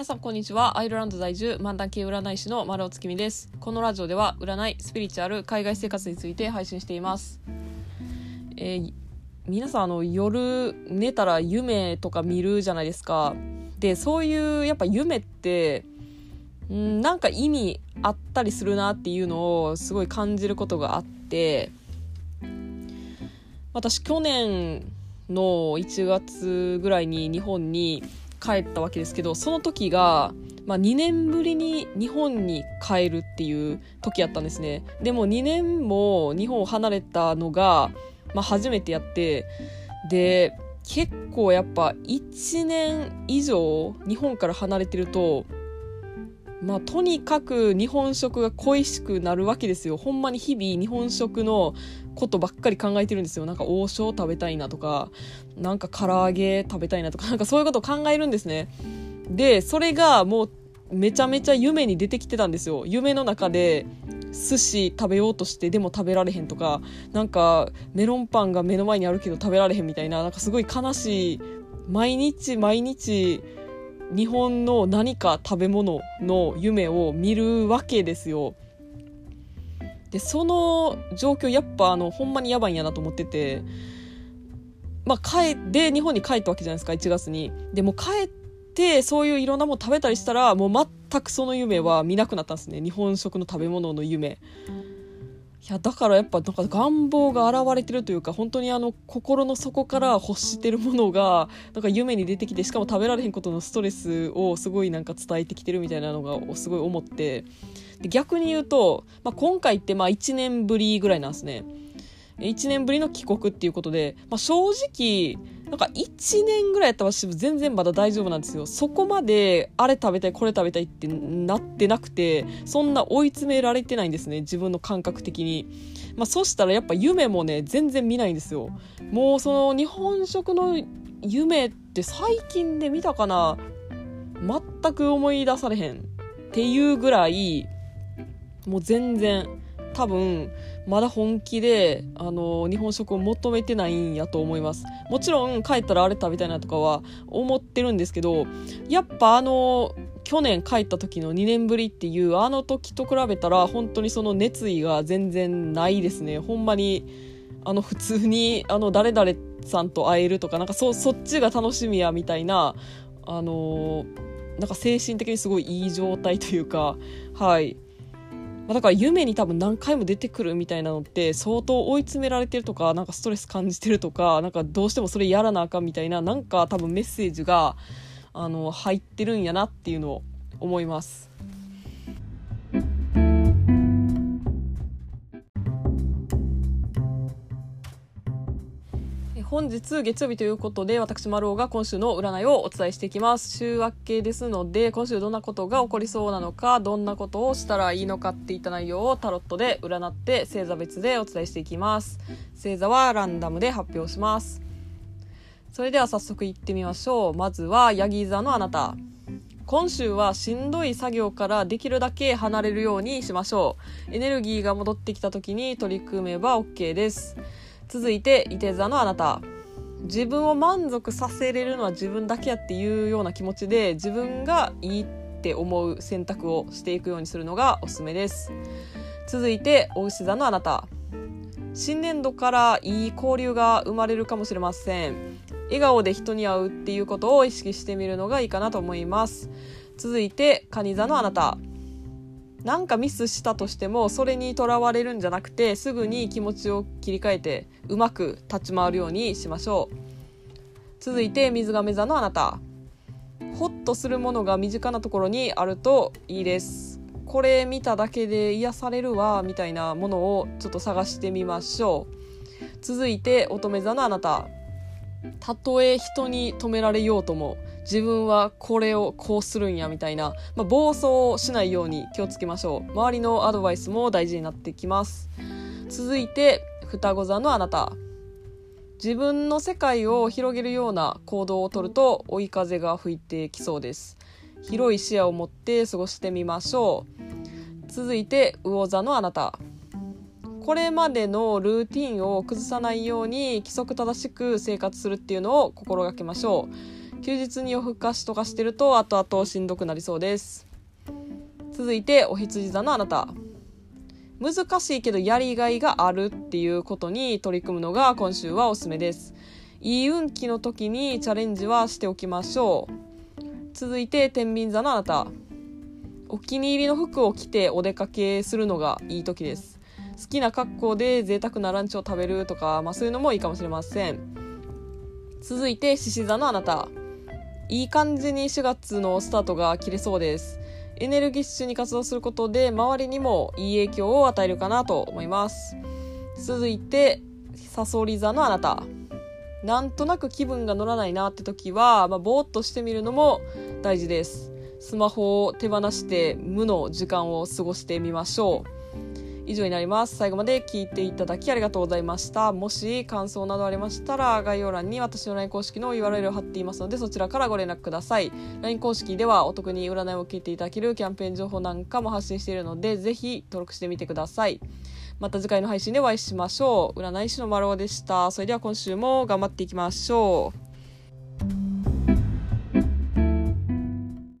皆さんこんにちは。アイルランド在住漫談系占い師の丸尾月見です。このラジオでは占いスピリチュアル海外生活について配信しています。えー、皆さんあの夜寝たら夢とか見るじゃないですか。でそういうやっぱ夢ってんなんか意味あったりするなっていうのをすごい感じることがあって私去年の1月ぐらいに日本に帰ったわけですけどその時が、まあ、2年ぶりに日本に帰るっていう時やったんですね。でも2年も日本を離れたのが、まあ、初めてやってで結構やっぱ1年以上日本から離れてるとまあ、とにかく日本食が恋しくなるわけですよ。ほんまに日々日本食のことばっかり考えてるんですよ。なんか王将食べたいなとかなんか唐揚げ食べたいなとかなんかそういうことを考えるんですね。でそれがもうめちゃめちゃ夢に出てきてたんですよ。夢の中で寿司食べようとしてでも食べられへんとかなんかメロンパンが目の前にあるけど食べられへんみたいななんかすごい悲しい。毎日毎日日本の何か食べ物の夢を見るわけですよ。でその状況やっぱあのほんまにやばいんやなと思ってて、まあ、帰で日本に帰ったわけじゃないですか1月に。でも帰ってそういういろんなもの食べたりしたらもう全くその夢は見なくなったんですね日本食の食べ物の夢。いやだからやっぱなんか願望が現れてるというか本当にあの心の底から欲してるものがなんか夢に出てきてしかも食べられへんことのストレスをすごいなんか伝えてきてるみたいなのがすごい思ってで逆に言うと、まあ、今回ってまあ1年ぶりぐらいなんですね。1年ぶりの帰国っていうことで、まあ、正直なんか1年ぐらいやったら私全然まだ大丈夫なんですよ。そこまであれ食べたいこれ食べたいってなってなくてそんな追い詰められてないんですね。自分の感覚的に、まあ、そしたらやっぱ夢もね全然見ないんですよ。もうその日本食の夢って最近で見たかな。全く思い出されへんっていうぐらいもう全然多分まだ本気であの日本食を求めてないんやと思います。もちろん帰ったらあれ食べたいなとかは思ってるんですけどやっぱあの去年帰った時の2年ぶりっていうあの時と比べたら本当にその熱意が全然ないですね。ほんまに。あの普通にあの誰々さんと会えるとかなんかそそっちが楽しみやみたいなあのなんか精神的にすごいいい状態というかはいまあ、だから夢に多分何回も出てくるみたいなのって相当追い詰められてるとかなんかストレス感じてるとかなんかどうしてもそれやらなあかんみたいななんか多分メッセージがあの入ってるんやなっていうのを思います。本日月曜日ということで私丸尾が今週の占いをお伝えしていきます。週明けですので今週どんなことが起こりそうなのかどんなことをしたらいいのかっていった内容をタロットで占って星座別でお伝えしていきます。星座はランダムで発表します。それでは早速いってみましょう。まずはヤギ座のあなた。今週はしんどい作業からできるだけ離れるようにしましょう。エネルギーが戻ってきた時に取り組めば OK です。続いて伊手座のあなた。自分を満足させれるのは自分だけやっていうような気持ちで自分がいいって思う選択をしていくようにするのがおすすめです。続いてお牛座のあなた。新年度からいい交流が生まれるかもしれません。笑顔で人に会うっていうことを意識してみるのがいいかなと思います。続いて蟹座のあなた。なんかミスしたとしてもそれにとらわれるんじゃなくてすぐに気持ちを切り替えてうまく立ち回るようにしましょう。続いて水亀座のあなた。ホッとするものが身近なところにあるといいです。これ見ただけで癒されるわみたいなものをちょっと探してみましょう。続いて乙女座のあなた。たとえ人に止められようとも自分はこれをこうするんやみたいな、まあ、暴走しないように気をつけましょう。周りのアドバイスも大事になってきます。続いて双子座のあなた。自分の世界を広げるような行動をとると追い風が吹いてきそうです。広い視野を持って過ごしてみましょう。続いて魚座のあなた。これまでのルーティンを崩さないように規則正しく生活するっていうのを心がけましょう。休日に夜更かしとかしてると後々しんどくなりそうです。続いてお羊座のあなた。難しいけどやりがいがあるっていうことに取り組むのが今週はおすすめです。いい運気の時にチャレンジはしておきましょう。続いて天秤座のあなた。お気に入りの服を着てお出かけするのがいい時です。好きな格好で贅沢なランチを食べるとか、まあ、そういうのもいいかもしれません。続いて獅子座のあなた。いい感じに4月のスタートが切れそうです。エネルギッシュに活動することで周りにもいい影響を与えるかなと思います。続いてサソリ座のあなた。なんとなく気分が乗らないなって時は、まあ、ぼーっとしてみるのも大事です。スマホを手放して無の時間を過ごしてみましょう。以上になります。最後まで聞いていただきありがとうございました。もし感想などありましたら概要欄に私の LINE 公式の URL を貼っていますのでそちらからご連絡ください。LINE 公式ではお得に占いを聞いていただけるキャンペーン情報なんかも発信しているのでぜひ登録してみてください。また次回の配信でお会いしましょう。占い師の丸尾でした。それでは今週も頑張っていきましょう。